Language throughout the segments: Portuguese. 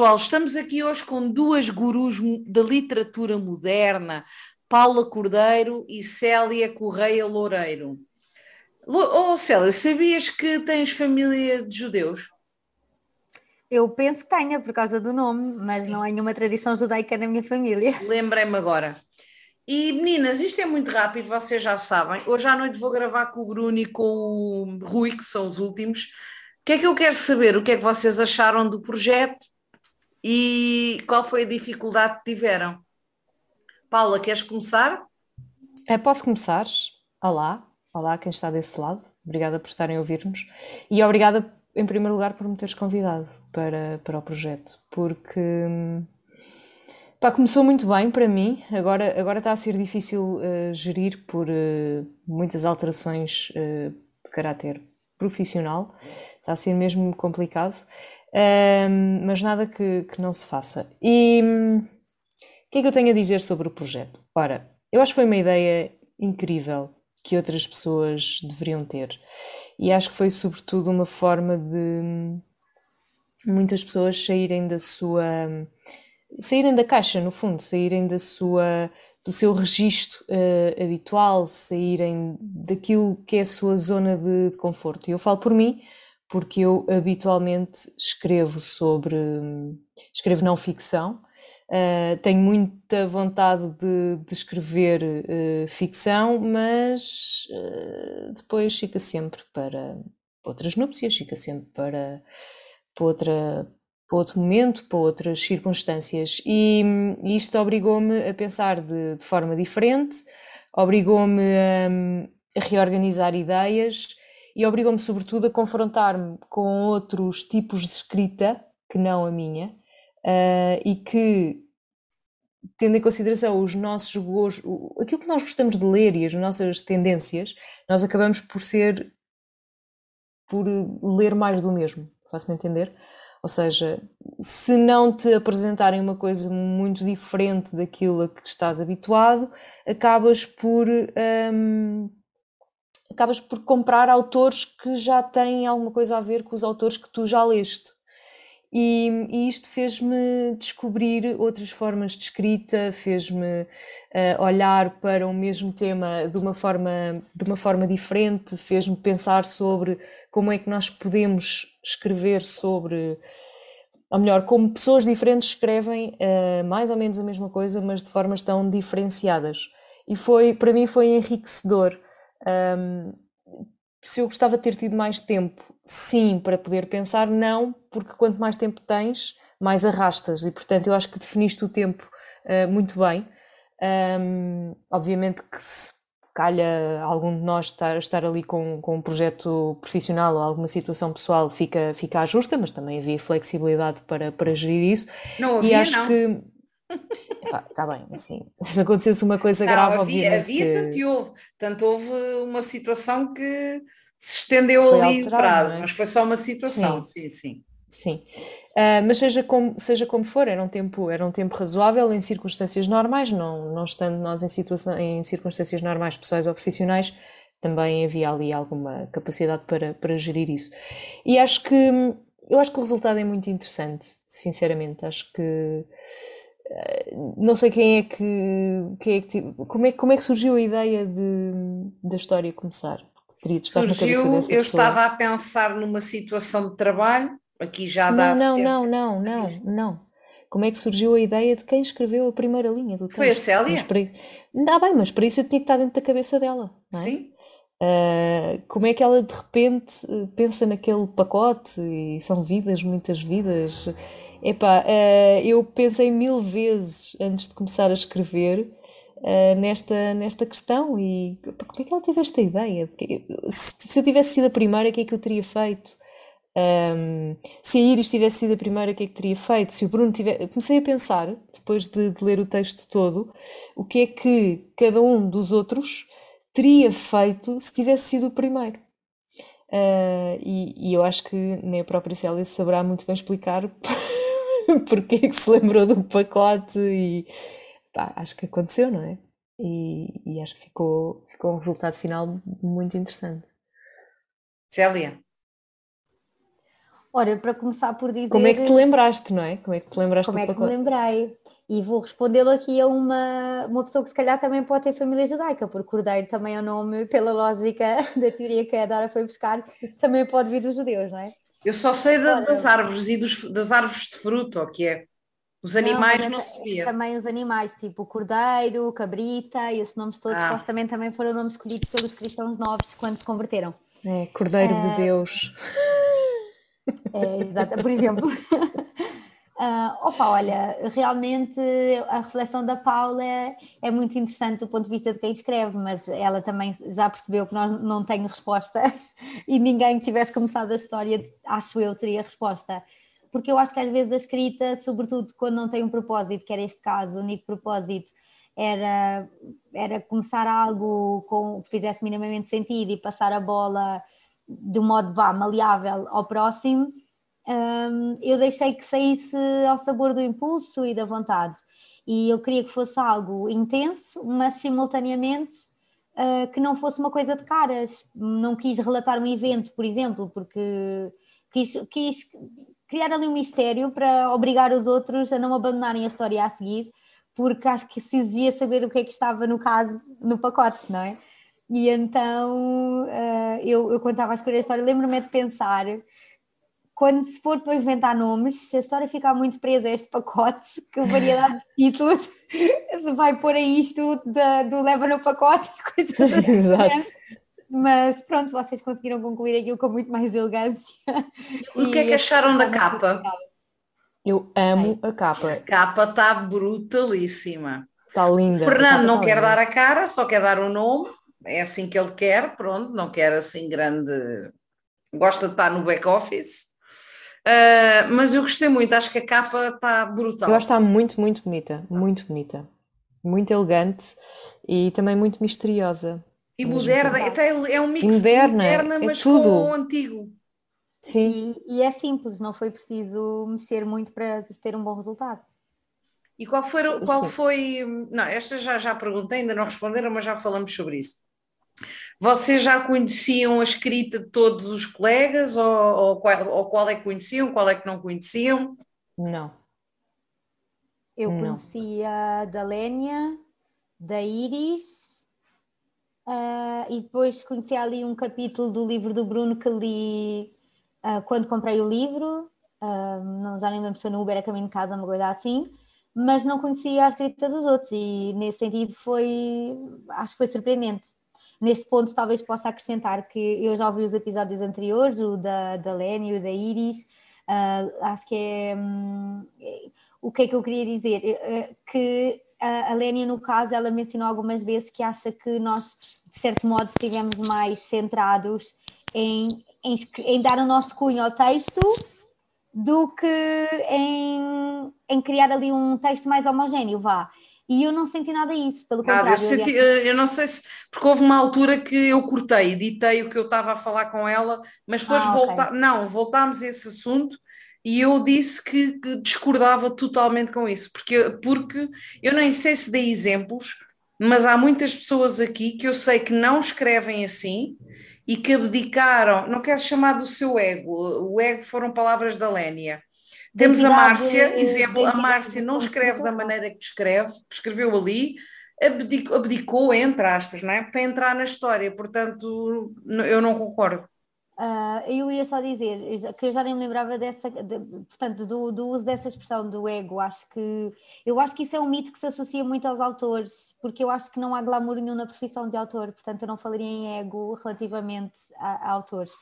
pessoal, estamos aqui hoje com duas gurus da literatura moderna, Paula Cordeiro e Célia Correia Loureiro. Oh, Célia, sabias que tens família de judeus? Eu penso que tenha, por causa do nome, mas Sim. não há nenhuma tradição judaica na minha família. Lembrei-me agora. E meninas, isto é muito rápido, vocês já sabem. Hoje à noite vou gravar com o Bruno e com o Rui, que são os últimos. O que é que eu quero saber? O que é que vocês acharam do projeto e qual foi a dificuldade que tiveram? Paula, queres começar? É, posso começar? Olá, olá quem está desse lado. Obrigada por estarem a ouvir-nos e obrigada, em primeiro lugar, por me teres convidado para, para o projeto, porque Pá, começou muito bem para mim, agora, agora está a ser difícil uh, gerir por uh, muitas alterações uh, de caráter profissional, está a ser mesmo complicado, ehm, mas nada que, que, não se faça. E um, o que é que eu tenho a dizer sobre o projeto? Ora, eu acho que foi uma ideia incrível que outras pessoas deveriam ter, e acho que foi sobretudo uma forma de hum, muitas pessoas saírem da sua saírem da caixa, no fundo, saírem da sua, do seu registro uh, habitual, saírem daquilo que é a sua zona de, de, conforto. E eu falo por mim, porque eu habitualmente escrevo sobre. escrevo não ficção. Uh, tenho muita vontade de, de escrever uh, ficção, mas depois fica sempre para outras núpcias, fica sempre para, para outra para outro momento, para outras circunstâncias. E, e isto obrigou-me a pensar de, de forma diferente, obrigou-me a, a, reorganizar ideias e obrigou-me, sobretudo, a confrontar-me com outros tipos de escrita que não a minha uh, e que, tendo em consideração os nossos gostos, aquilo que nós gostamos de ler e as nossas tendências, nós acabamos por ser, por ler mais do mesmo. Faço-me entender? Ou seja, se não te apresentarem uma coisa muito diferente daquilo a que estás habituado, acabas por. Um, acabas por comprar autores que já têm alguma coisa a ver com os autores que tu já leste. E, e isto fez-me descobrir outras formas de escrita, fez-me uh, olhar para o mesmo tema de uma forma, de uma forma diferente, fez-me pensar sobre como é que nós podemos escrever sobre, ou melhor, como pessoas diferentes escrevem uh, mais ou menos a mesma coisa, mas de formas tão diferenciadas. E foi, para mim, foi enriquecedor. Um, se eu gostava de ter tido mais tempo, sim, para poder pensar, não, porque quanto mais tempo tens, mais arrastas. E portanto, eu acho que definiste o tempo uh, muito bem. Um, obviamente que se calha algum de nós estar, estar ali com, com um projeto profissional ou alguma situação pessoal, fica, fica justa, mas também havia flexibilidade para, para gerir isso. Não havia, e acho não. que Está bem, assim, se acontecesse uma coisa não, grave, havia. Havia, que... tanto houve, tanto houve uma situação que se estendeu foi ali o prazo, é? mas foi só uma situação, sim, sim. sim. Sim, uh, mas seja como, seja como for, era um, tempo, era um tempo razoável em circunstâncias normais, não, não estando nós em, situação, em circunstâncias normais, pessoais ou profissionais, também havia ali alguma capacidade para, para gerir isso. E acho que eu acho que o resultado é muito interessante, sinceramente. Acho que não sei quem é que, quem é que como, é, como é que surgiu a ideia de, da história começar? Teria de estar surgiu, na cabeça eu pessoa. estava a pensar numa situação de trabalho Aqui já dá Não, não, não, não, não, não. Como é que surgiu a ideia de quem escreveu a primeira linha do texto? Foi a Célia? Mas para... Ah, bem, mas para isso eu tinha que estar dentro da cabeça dela, não é? Sim. Uh, como é que ela de repente pensa naquele pacote e são vidas, muitas vidas. Epá, uh, eu pensei mil vezes antes de começar a escrever uh, nesta, nesta questão e como é que ela teve esta ideia? Se, se eu tivesse sido a primeira, o que é que eu teria feito? Um, se a Iris tivesse sido a primeira, o que é que teria feito? Se o Bruno tivesse. Comecei a pensar, depois de, de, ler o texto todo, o que é que cada um dos outros teria feito se tivesse sido o primeiro. Uh, e, e, eu acho que nem a própria Célia saberá muito bem explicar porque é que se lembrou do pacote e pá, acho que aconteceu, não é? E, e acho que ficou, ficou um resultado final muito interessante. Célia, Ora, para começar por dizer. Como é que te lembraste, não é? Como é que te lembraste Como do é que me pacote? lembrei? E vou respondê-lo aqui a uma, uma pessoa que se calhar também pode ter família judaica, porque Cordeiro também é o nome, pela lógica da teoria que a Dora foi buscar, também pode vir dos judeus, não é? Eu só sei da- das árvores e dos, das árvores de fruto, o que é. Os animais não, mas sabia. Também os animais, tipo Cordeiro, Cabrita, e esses nomes todos, Ah. supostamente também foram nomes escolhidos pelos cristãos novos quando se converteram. É, Cordeiro Ah. de Deus. É, exato, por exemplo. Ah, opa, olha, realmente a reflexão da Paula é, é muito interessante do ponto de vista de quem escreve, mas ela também já percebeu que nós não tem resposta e ninguém que tivesse começado a história, acho eu, teria resposta. Porque eu acho que às vezes a escrita, sobretudo quando não tem um propósito, que era este caso, o único propósito era, era começar algo com, que fizesse minimamente sentido e passar a bola de um modo vá, maleável ao próximo, hum, eu deixei que saísse ao sabor do impulso e da vontade. E eu queria que fosse algo intenso, mas simultaneamente ah, que não fosse uma coisa de caras. Não quis relatar um evento, por exemplo, porque quis, quis criar ali um mistério para obrigar os outros a não abandonarem a história a seguir, porque acho que se exigia saber o que é que estava no caso, no pacote, não é? E então eh, eu, eu estava a escolher a história, lembro-me de pensar quando se for para inventar nomes, se a história ficar muito presa a este pacote, que variedade de títulos se vai pôr a isto da- do leva no pacote e coisas assim. Exato. Mas pronto, vocês conseguiram concluir aquilo com muito mais elegância. E o que é que acharam da capa? Eu amo a capa. A capa está brutalíssima. Está linda. O Fernando não tá quer dar a cara, só quer dar o nome. É assim que ele quer, pronto, não quer assim grande. Gosta de estar no back-office. Ah, mas eu gostei muito, acho que a capa está brutal. Eu acho que está muito, muito bonita. Muito bonita. Muito elegante e também muito misteriosa. E moderna, é um mix de Moderna, moderna, é mas tudo. com o antigo. Sim. E, e é simples, não foi preciso mexer muito para ter um bom resultado. E qual foi, qual sim. foi. Não, esta já, já perguntei, ainda não responderam, mas já falamos sobre isso. Vocês já conheciam a escrita de todos os colegas, ou, ou qual, ou qual é que conheciam, qual é que não conheciam? Não. Eu Não. conhecia da Lénia, da Iris, ah, e depois conhecia ali um capítulo do livro do Bruno que li ah, quando comprei o livro. ah, não, já nem lembro se no Uber a caminho de casa, uma coisa assim, mas não conhecia a escrita dos outros, e nesse sentido foi, acho que foi surpreendente. Neste ponto, talvez possa acrescentar que eu já ouvi os episódios anteriores, o da, da Lénia e o da Iris, ah, acho que é. é- o que é que eu queria dizer? Eh, eh, Que a Lénia, no caso, ela mencionou algumas vezes que acha que nós, de certo modo, estivemos mais centrados em, em, em dar o nosso cunho ao texto do que em, em criar ali um texto mais homogéneo, vá. E eu não senti nada disso, pelo Nada, eu, contrário. senti- aliás, eu não sei se. Porque houve uma altura que eu cortei, ditei o que eu estava a falar com ela, mas depois Ah, volta, não, voltámos a esse assunto e eu disse que, que discordava totalmente com isso, porque, porque eu nem sei se dei exemplos, mas há muitas pessoas aqui que eu sei que não escrevem assim e que abdicaram, não quero chamar do seu ego, o ego foram palavras da Lénia. Temos a Márcia, exemplo, a Márcia não escreve da maneira que escreve, que escreveu ali, abdicou, abdicou, entre aspas, não é? para entrar na história, portanto, eu não concordo. Ah, eu ia só dizer que eu já nem me lembrava dessa, de- portanto, do, do uso dessa expressão do ego. Acho que eu acho que isso é um mito que se associa muito aos autores, porque eu acho que não há glamour nenhum na profissão de autor, portanto, eu não falaria em ego relativamente a, a autores.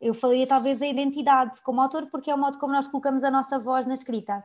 Eu falaria talvez a identidade como autor, porque é o modo como nós colocamos a nossa voz na escrita.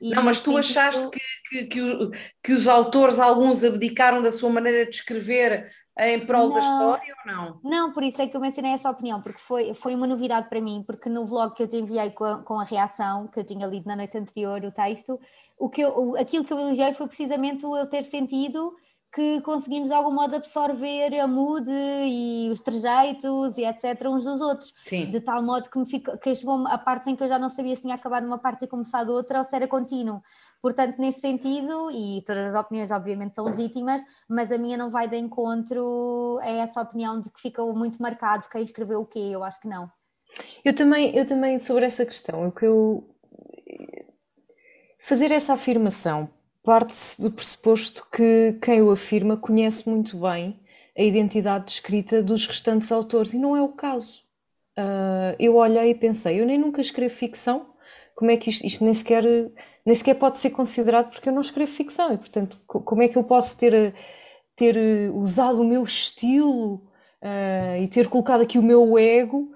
E Não, mas tu achaste que, que, que, os autores, alguns abdicaram da sua maneira de escrever em prol da Não. história ou não? Não, por isso é que eu mencionei essa opinião, porque foi, foi uma novidade para mim, porque no vlog que eu te enviei com a, com a reação, que eu tinha lido na noite anterior, o texto, o que eu, aquilo que eu elogiei foi precisamente eu ter sentido que conseguimos de algum modo absorver a mood e os trejeitos e etc. uns dos outros, Sim. de tal modo que, me ficou, que chegou a parte em que eu já não sabia se tinha acabado uma parte e começado outra ou se era contínuo. Portanto, nesse sentido, e todas as opiniões obviamente são legítimas, mas a minha não vai de encontro a essa opinião de que ficou muito marcado quem escreveu o quê, eu acho que não. Eu também, eu também sobre essa questão, o que eu fazer essa afirmação parte-se do pressuposto que quem o afirma conhece muito bem a identidade descrita dos restantes autores e não é o caso. Uh, eu olhei e pensei, eu nem nunca escrevo ficção, como é que isto, isto nem sequer nem sequer pode ser considerado porque eu não escrevo ficção e portanto como é que eu posso ter ter usado o meu estilo uh, e ter colocado aqui o meu ego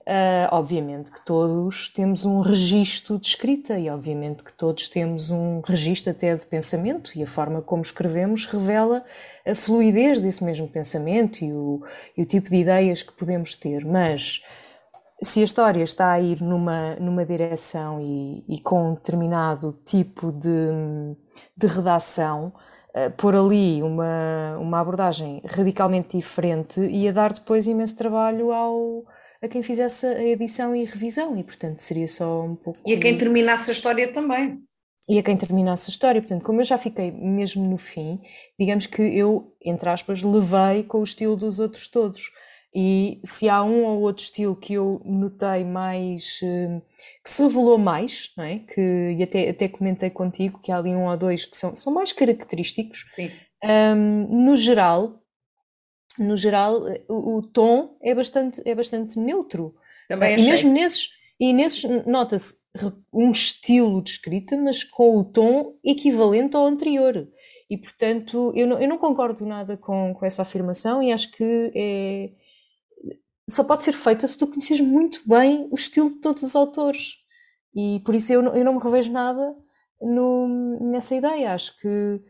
Uh, obviamente que todos temos um registro de escrita e obviamente que todos temos um registro até de pensamento e a forma como escrevemos revela a fluidez desse mesmo pensamento e o, e o tipo de ideias que podemos ter. Mas se a história está a ir numa, numa direção e, e com um determinado tipo de, de redação, uh, pôr ali uma, uma abordagem radicalmente diferente ia dar depois imenso trabalho ao a quem fizesse a edição e revisão, e portanto seria só um pouco. E a quem terminasse a história também. E a quem terminasse a história, portanto, como eu já fiquei mesmo no fim, digamos que eu, entre aspas, levei com o estilo dos outros todos. E se há um ou outro estilo que eu notei mais, eh, que se revelou mais, não é? que, e até, até comentei contigo que há ali um ou dois que são, são mais característicos, Sim. Um, no geral, no geral, o, o, tom é bastante, é bastante neutro. Também e mesmo nesses, e nesses nota-se um estilo de escrita, mas com o tom equivalente ao anterior. E, portanto, eu não, eu não concordo nada com, com essa afirmação e acho que é, só pode ser feita se tu conheces muito bem o estilo de todos os autores. E por isso eu não, eu não me revejo nada no, nessa ideia. Acho que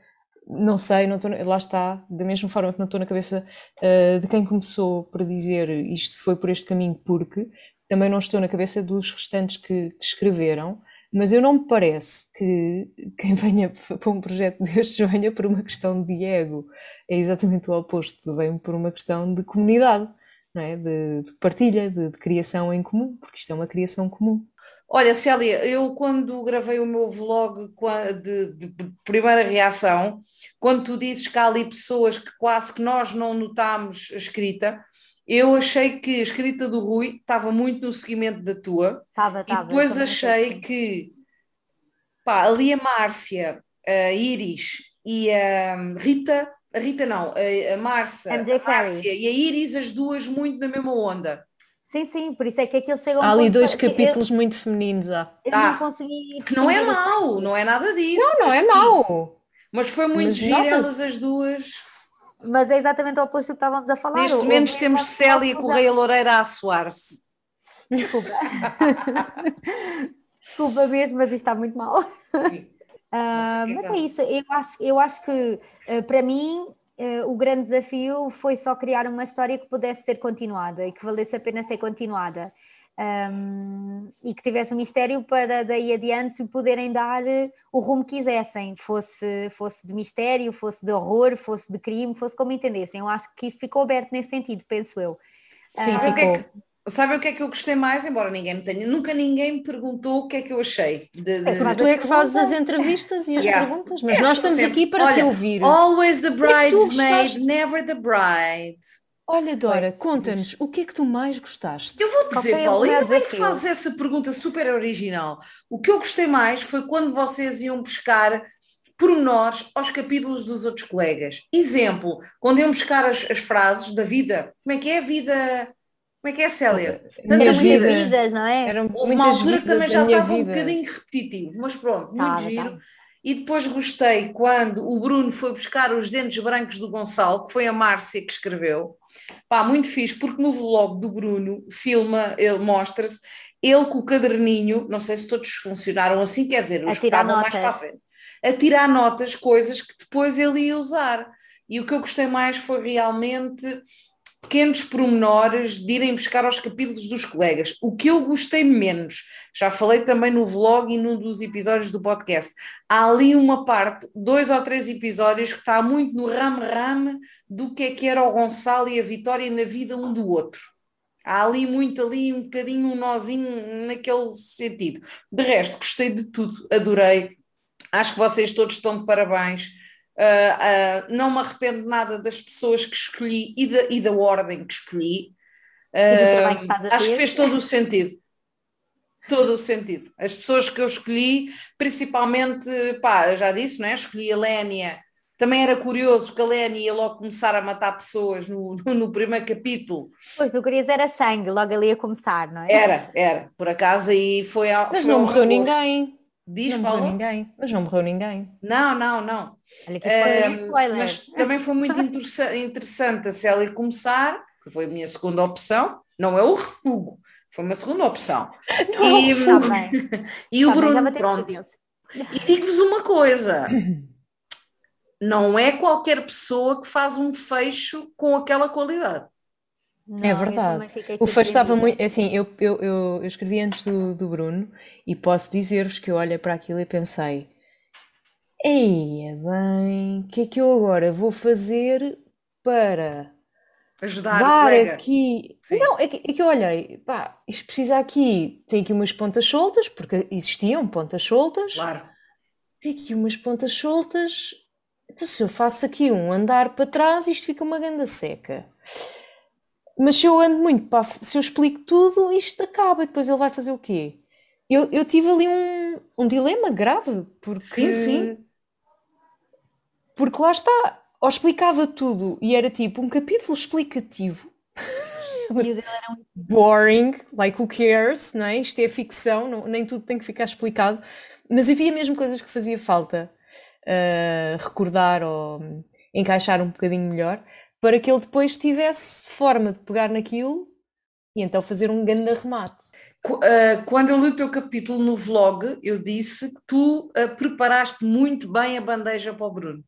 não sei, não estou, lá está, da mesma forma que não estou na cabeça uh, de quem começou para dizer isto foi por este caminho, porque também não estou na cabeça dos restantes que, que escreveram, mas eu não me parece que quem venha para um projeto destes venha por uma questão de ego, é exatamente o oposto, vem por uma questão de comunidade, não é? de, de partilha, de, de criação em comum, porque isto é uma criação comum. Olha, Célia, eu quando gravei o meu vlog de, de, de, primeira reação, quando tu dizes que há ali pessoas que quase que nós não notámos a escrita, eu achei que a escrita do Rui estava muito no seguimento da tua. Estava, estava. E depois achei que pá, ali a Márcia, a Iris e a Rita, a Rita não, a, a Márcia, a Márcia e a Iris, as duas muito na mesma onda. Sim, sim, por isso é que aquilo chega Há ali dois capítulos eu, muito femininos. Ah. Eu ah, não consegui. Que não é mau, não é nada disso. Não, não é mau. Mas foi muito giro elas as duas. Mas é exatamente o oposto que estávamos a falar. Neste momento temos Célia Correia Loureira a suar-se. Desculpa. Desculpa mesmo, mas isto está muito mal. Uh, mas é isso, eu acho, eu acho que uh, para mim o grande desafio foi só criar uma história que pudesse ser continuada e que valesse a pena ser continuada. Um, e que tivesse um mistério para daí adiante poderem dar eh, o rumo que quisessem, fosse, fosse de mistério, fosse de horror, fosse de crime, fosse como entendessem. Eu acho que isso ficou aberto nesse sentido, penso eu. Sim, uh, ficou. Sabe o que é que eu gostei mais? Embora ninguém me tenha, nunca ninguém me perguntou o que é que eu achei. De, de... É, tu é que fazes as entrevistas e as yeah. perguntas, mas é, nós estamos sempre. aqui para Olha, te ouvir. Always the é bridesmaid, é never the bride. Olha, Dora, conta-nos o que é que tu mais gostaste? Eu vou dizer, Paulo, ainda bem que fazes essa pergunta super original. O que eu gostei mais foi quando vocês iam buscar pormenores aos capítulos dos outros colegas. Exemplo, quando iam buscar as, as frases da vida. Como é que é a vida como é que é, Célia? Tantas vidas. vidas, não é? Eram Houve uma altura que também já estava vida. um bocadinho repetitivo, mas pronto, muito tá, giro. Tá. E depois gostei quando o Bruno foi buscar os dentes brancos do Gonçalo, que foi a Márcia que escreveu. Pá, muito fixe, porque no vlog do Bruno, filma, ele mostra-se, ele com o caderninho, não sei se todos funcionaram assim, quer dizer, os que estavam mais para a frente, a tirar notas, coisas que depois ele ia usar. E o que eu gostei mais foi realmente pequenos pormenores de irem buscar aos capítulos dos colegas. O que eu gostei menos, já falei também no vlog e num dos episódios do podcast, há ali uma parte, dois ou três episódios, que está muito no rame-rame do que é que era o Gonçalo e a Vitória na vida um do outro. Há ali muito, ali um bocadinho um nozinho naquele sentido. De resto, gostei de tudo, adorei. Acho que vocês todos estão de parabéns Uh, uh, não me arrependo nada das pessoas que escolhi e da, e da ordem que escolhi. Uh, acho que fez todo o sentido. Todo o sentido. As pessoas que eu escolhi, principalmente, pá, eu já disse, não é? Escolhi a Lénia. Também era curioso, porque a Lénia ia logo começar a matar pessoas no, no, no primeiro capítulo. Pois, tu querias era sangue, logo ali a começar, não é? Era, era, por acaso, e foi ao. Mas foi não morreu ninguém. Diz, não morreu ninguém, mas não morreu ninguém. Não, não, não. Olha que uh, spoiler. Mas também foi muito interessante a Célia começar, que foi a minha segunda opção, não é o refugo, foi uma segunda opção. Não, e, tá e o tá Bruno, pronto. E digo-vos uma coisa: não é qualquer pessoa que faz um fecho com aquela qualidade. Não, é verdade. O fecho estava muito. Assim, eu, eu, eu, eu, escrevi antes do, do Bruno e posso dizer-vos que eu olhei para aquilo e pensei: Eia, bem, o que é que eu agora vou fazer para ajudar dar aqui. Sim. Não, é que, é que eu olhei, pá, isto precisa aqui, tem aqui umas pontas soltas, porque existiam pontas soltas. Claro. Tem aqui umas pontas soltas. Então, se eu faço aqui um andar para trás, isto fica uma ganda seca. Mas se eu ando muito, pá, se eu explico tudo, isto acaba. Depois ele vai fazer o quê? Eu, eu tive ali um, um dilema grave, porque. Sim, sim. Porque lá está, ou explicava tudo e era tipo um capítulo explicativo. Boring, like who cares, não é? Isto é ficção, não, nem tudo tem que ficar explicado. Mas havia mesmo coisas que fazia falta uh, recordar ou encaixar um bocadinho melhor para que ele depois tivesse forma de pegar naquilo e então fazer um grande remate. Ah, quando eu li o teu capítulo no vlog, eu disse que tu uh, preparaste muito bem a bandeja para o Bruno.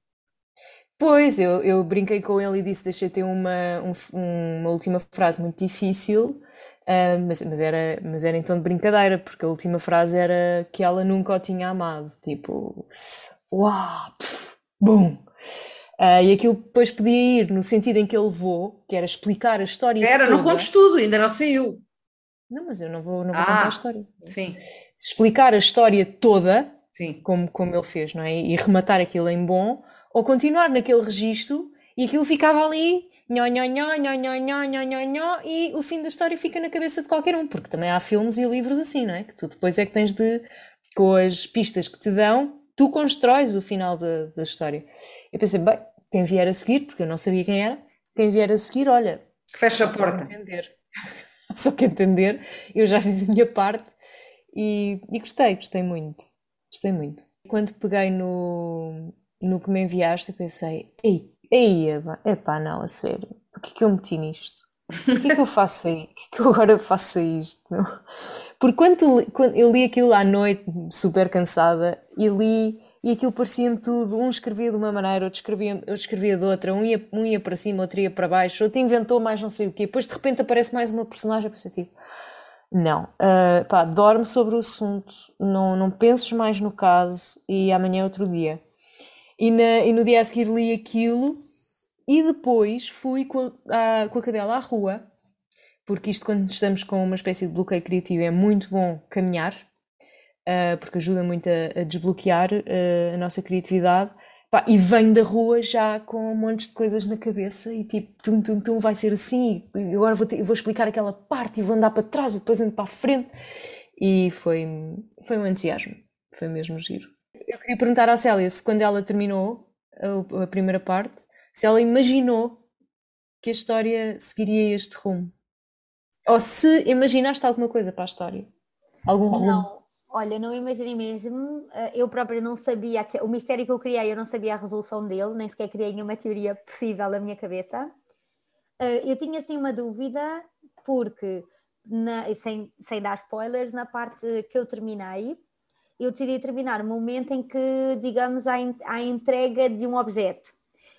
Pois, eu, eu brinquei com ele e disse, deixei ter uma, um, uma última frase muito difícil, uh, mas, mas, era, mas era em tom de brincadeira, porque a última frase era que ela nunca o tinha amado, tipo, uau, pff, bum. Uh, e aquilo depois podia ir no sentido em que ele levou, que era explicar a história Era, toda. não contes tudo, ainda não saiu. Não, mas eu não vou, não vou ah, contar a história. Sim. Explicar a história toda, sim. Como, como ele fez, não é? E rematar aquilo em bom, ou continuar naquele registro e aquilo ficava ali nho, nho, nho, nho, nho, nho, nho, nho, nho, e o fim da história fica na cabeça de qualquer um, porque também há filmes e livros assim, não é? Que tu depois é que tens de, com as pistas que te dão, tu constróis o final da, da história. Eu pensei, bem, quem vier a seguir, porque eu não sabia quem era, quem vier a seguir, olha. Fecha a porta. Entender. Só que entender, eu já fiz a minha parte e, e gostei, gostei muito. Gostei muito. Quando peguei no, no que me enviaste, pensei, ei, ei, epá, não, a sério, porquê que eu meti nisto? Porquê que eu faço aí? Porquê que eu agora faço isto? Porque quando, quando eu li aquilo à noite, super cansada, e li e aquilo parecia-me tudo, um escrevia de uma maneira, outro escrevia, outro escrevia de outra, um ia, um ia para cima, outro ia para baixo, outro inventou mais não sei o quê, depois de repente aparece mais uma personagem, pensei tipo, não, uh, pá, dorme sobre o assunto, não, não penses mais no caso e amanhã é outro dia. E, na, e no dia a seguir li aquilo e depois fui com a, a, com a cadela à rua, porque isto, quando estamos com uma espécie de bloqueio criativo, é muito bom caminhar, uh, porque ajuda muito a, a desbloquear uh, a nossa criatividade. Pá, e venho da rua já com um monte de coisas na cabeça e tipo, tum, tum, tum, vai ser assim, e agora vou, vou explicar aquela parte e vou andar para trás e depois ando para a frente. E foi, foi um entusiasmo, foi mesmo giro. Eu queria perguntar à Célia se quando ela terminou a, a primeira parte, se ela imaginou que a história seguiria este rumo. Ou se imaginaste alguma coisa para a história. Algum rumo. Não, olha, não imaginei mesmo. Eh, eu própria não sabia, que, o mistério que eu criei, eu não sabia a resolução dele, nem sequer criei nenhuma teoria possível na minha cabeça. Eh, eu tinha assim uma dúvida, porque, na, sem, sem dar spoilers, na parte que eu terminei, eu decidi terminar o momento em que, digamos, há, há entrega de um objeto.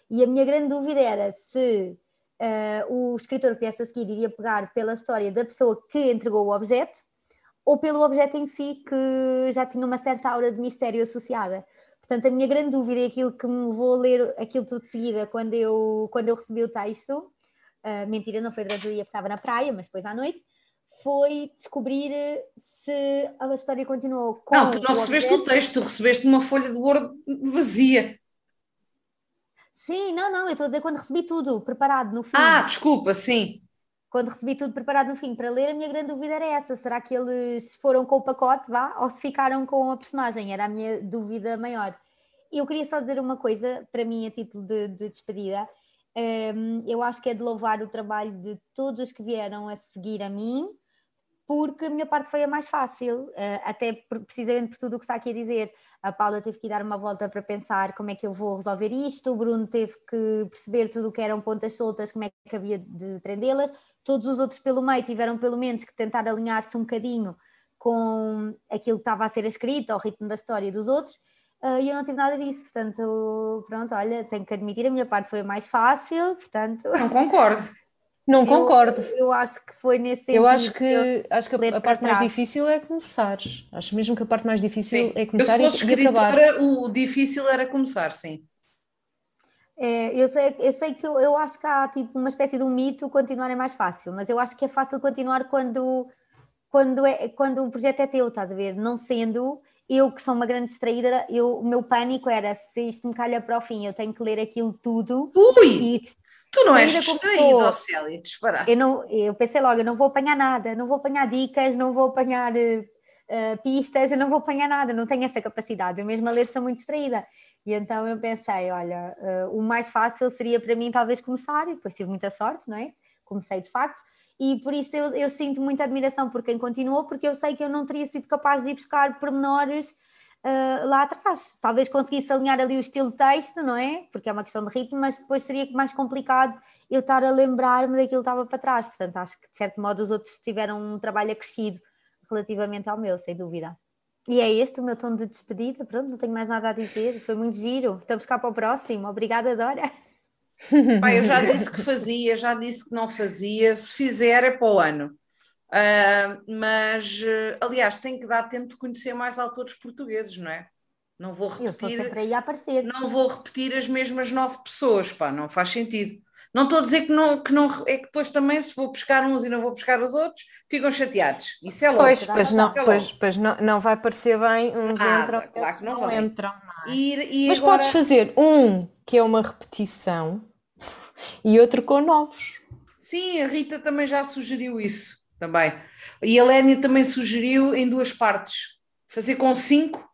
E a minha grande dúvida era se uh, o escritor que viesse a seguir iria pegar pela história da pessoa que entregou o objeto ou pelo objeto em si que já tinha uma certa aura de mistério associada. Portanto, a minha grande dúvida é aquilo que me vou ler aquilo tudo de seguida quando eu, quando eu recebi o texto. Uh, mentira, não foi durante o dia que estava na praia, mas depois à noite foi descobrir se a história continuou com. Não, tu não recebeste objeto. o texto, tu recebeste uma folha de Word vazia. Sim, não, não, eu estou a dizer quando recebi tudo preparado no fim. Ah, desculpa, sim. Quando recebi tudo preparado no fim para ler, a minha grande dúvida era essa: será que eles foram com o pacote, vá, ou se ficaram com a personagem? Era a minha dúvida maior. E eu queria só dizer uma coisa, para mim, a título de, de despedida. Um, eu acho que é de louvar o trabalho de todos os que vieram a seguir a mim, porque a minha parte foi a mais fácil, uh, até por, precisamente por tudo o que está aqui a dizer. A Paula teve que dar uma volta para pensar como é que eu vou resolver isto, o Bruno teve que perceber tudo o que eram pontas soltas, como é que havia de prendê-las, todos os outros pelo meio tiveram pelo menos que tentar alinhar-se um bocadinho com aquilo que estava a ser escrito, ao ritmo da história dos outros, uh, e eu não tive nada disso, portanto, pronto, olha, tenho que admitir, a minha parte foi a mais fácil, portanto... Não concordo. Não concordo. Eu, eu, acho que foi nesse sentido. Eu acho que, eu acho que a, a parte mais difícil é começar. Acho mesmo que a parte mais difícil sim. é começar eu, se e, acabar. O difícil era começar, sim. É, eu, sei, eu sei que eu, eu acho que há tipo uma espécie de um mito, continuar é mais fácil, mas eu acho que é fácil continuar quando, quando, é, quando o projeto é teu, estás a ver? Não sendo, eu que sou uma grande distraída, eu, o meu pânico era se isto me calha para o fim, eu tenho que ler aquilo tudo. Ui! E, Tu não és distraído, Célia, disparado. Eu, não, eu pensei logo, eu não vou apanhar nada, não vou apanhar dicas, não vou apanhar uh, pistas, eu não vou apanhar nada, não tenho essa capacidade, eu mesmo a ler sou muito distraída. E então eu pensei, olha, uh, o mais fácil seria para mim talvez começar, e depois tive muita sorte, não é? Comecei de facto, e por isso eu, eu sinto muita admiração por quem continuou, porque eu sei que eu não teria sido capaz de ir buscar pormenores uh, lá atrás. Talvez conseguisse alinhar ali o estilo de texto, não é? Porque é uma questão de ritmo, mas depois seria mais complicado eu estar a lembrar-me daquilo que estava para trás. Portanto, acho que de certo modo os outros tiveram um trabalho acrescido relativamente ao meu, sem dúvida. E é este o meu tom de despedida. Pronto, não tenho mais nada a dizer. Foi muito giro. Estamos cá para o próximo. Obrigada, Dora. Pai, eu já disse que fazia, já disse que não fazia. Se fizer, é para o ano. Uh, mas, uh, aliás, tem que dar tempo de conhecer mais autores portugueses, não é? Não vou repetir. Eu estou sempre aí a aparecer. Não vou repetir as mesmas nove pessoas, pá, não faz sentido. Não estou a dizer que não, que não é que depois também, se vou buscar uns e não vou buscar os outros, ficam chateados. Isso é logo. Pois, pois, não, pois, pois não, não vai parecer bem, uns ah, entram, claro que não, não entram. Não e Mas agora... podes fazer um que é uma repetição e outro com novos. Sim, a Rita também já sugeriu isso também. E a Lénia também sugeriu em duas partes, fazer com cinco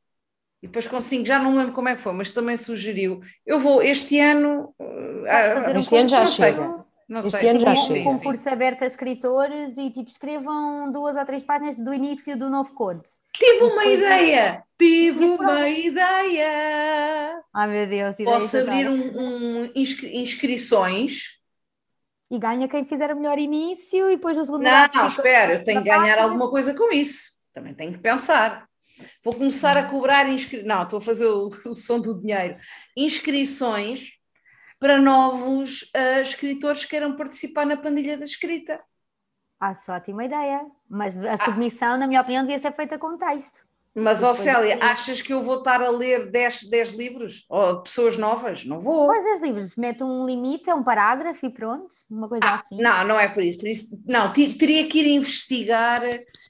e depois com cinco, já não lembro como é que foi, mas também sugeriu. Eu vou este ano. Uh, este um ano já chega. Não este sei, ano já chega. Um concurso aberto a escritores e tipo escrevam duas ou três páginas do início do novo conto. Tive uma ideia! Tive uma ideia! Ai meu Deus, Posso abrir um, um inscri inscrições e ganha quem fizer o melhor início e depois o segundo Não, não espera, eu tenho que ganhar alguma coisa com isso. Também tenho que pensar. Vou começar a cobrar inscrições. Não, estou a fazer o, o, som do dinheiro. Inscrições para novos uh, escritores que queiram participar na pandilha da escrita. Acho ótima ideia. Mas a ah. submissão, ah. na minha opinião, devia ser feita com texto. Mas, ó Célia, achas que eu vou estar a ler 10, 10 livros? Ou pessoas novas? Não vou. Quais 10 livros? Mete um limite, é um parágrafo e pronto? Uma coisa ah, assim? Não, não é por isso. Por isso não, teria que ir investigar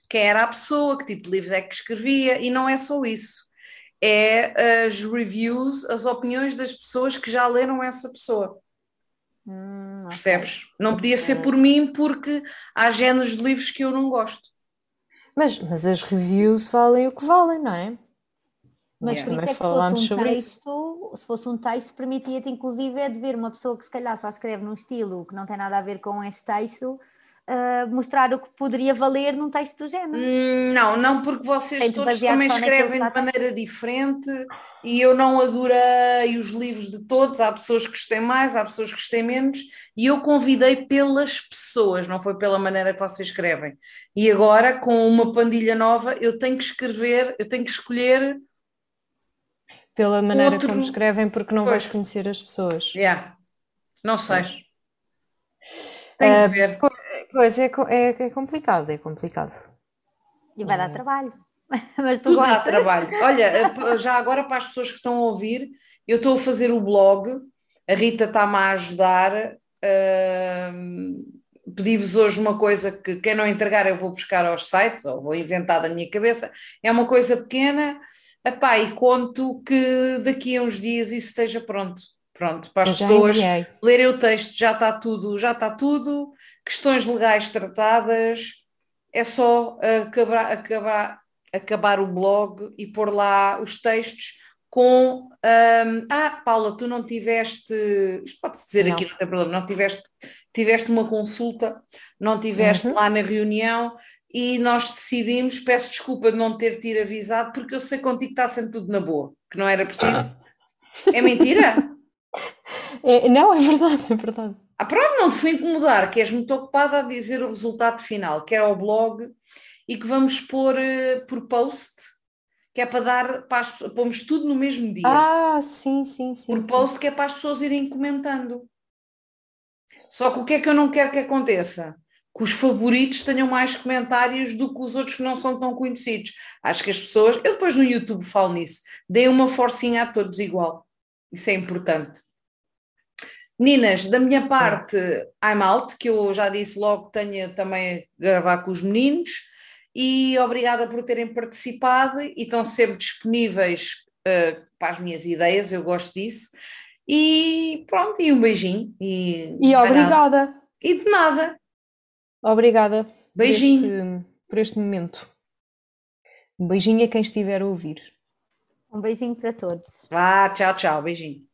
quem era a pessoa, que tipo de livros é que escrevia, e não é só isso. É as reviews, as opiniões das pessoas que já leram essa pessoa. Hum, Percebes? Não podia ser por mim, porque há géneros de livros que eu não gosto. Mas, mas as reviews valem o que valem, não é? Mas yeah. também é falámos um sobre texto, isso. Se fosse um texto, permitia-te inclusive é de ver uma pessoa que se calhar só escreve num estilo que não tem nada a ver com este texto, uh, mostrar o que poderia valer num texto do género. Hum, não, não porque vocês todos também escrevem de maneira diferente e eu não adorei os livros de todos, há pessoas que gostei mais, há pessoas que gostei menos, e eu convidei pelas pessoas, não foi pela maneira que vocês escrevem. E agora, com uma pandilha nova, eu tenho que escrever, eu tenho que escolher pela maneira outro... como escrevem, porque não pois. vais conhecer as pessoas. Yeah. Não sei. Tem que ver. Pois, é, é, é complicado, é complicado. E vai dar trabalho. Mas tu dá trabalho. Olha, eh, já agora para as pessoas que estão a ouvir, eu estou a fazer o blog, a Rita está-me a ajudar. Uh, Pedi-vos hoje uma coisa que quem não entregar eu vou buscar aos sites, ou vou inventar da minha cabeça. É uma coisa pequena, epá, e conto que daqui a uns dias isso esteja pronto Pronto, para as pessoas enviei. lerem o texto, já está tudo, já está tudo, questões legais tratadas, é só acabar, acabar, acabar o blog e pôr lá os textos com hum, ah, Paula, tu não tiveste, isto pode-se dizer Não. aqui, não tem problema, não tiveste, tiveste uma consulta, não tiveste Uhum. lá na reunião e nós decidimos, peço desculpa de não ter te avisado, porque eu sei contigo que está sempre tudo na boa, que não era preciso. É mentira? É, não, é verdade, é verdade. Ah, pronto, não te fui incomodar, que és muito ocupada a dizer o resultado final, que é o blog, e que vamos pôr eh, por post, que é para dar, para as, pomos tudo no mesmo dia. Ah, sim, sim, sim. por sim. post, que é para as pessoas irem comentando. Só que o que é que eu não quero que aconteça? Que os favoritos tenham mais comentários do que os outros que não são tão conhecidos. Acho que as pessoas, eu depois no YouTube falo nisso, deem uma forcinha a todos igual. Isso é importante. Meninas, da minha parte, I'm out, que eu já disse logo que tenho também a gravar com os meninos, e obrigada por terem participado e estão sempre disponíveis eh, para as minhas ideias, eu gosto disso. E pronto, e um beijinho. E, E obrigada, E de nada. obrigada por Beijinho. este, por este momento. Um beijinho a quem estiver a ouvir. Um beijinho para todos. Vá, tchau, tchau. Beijinho.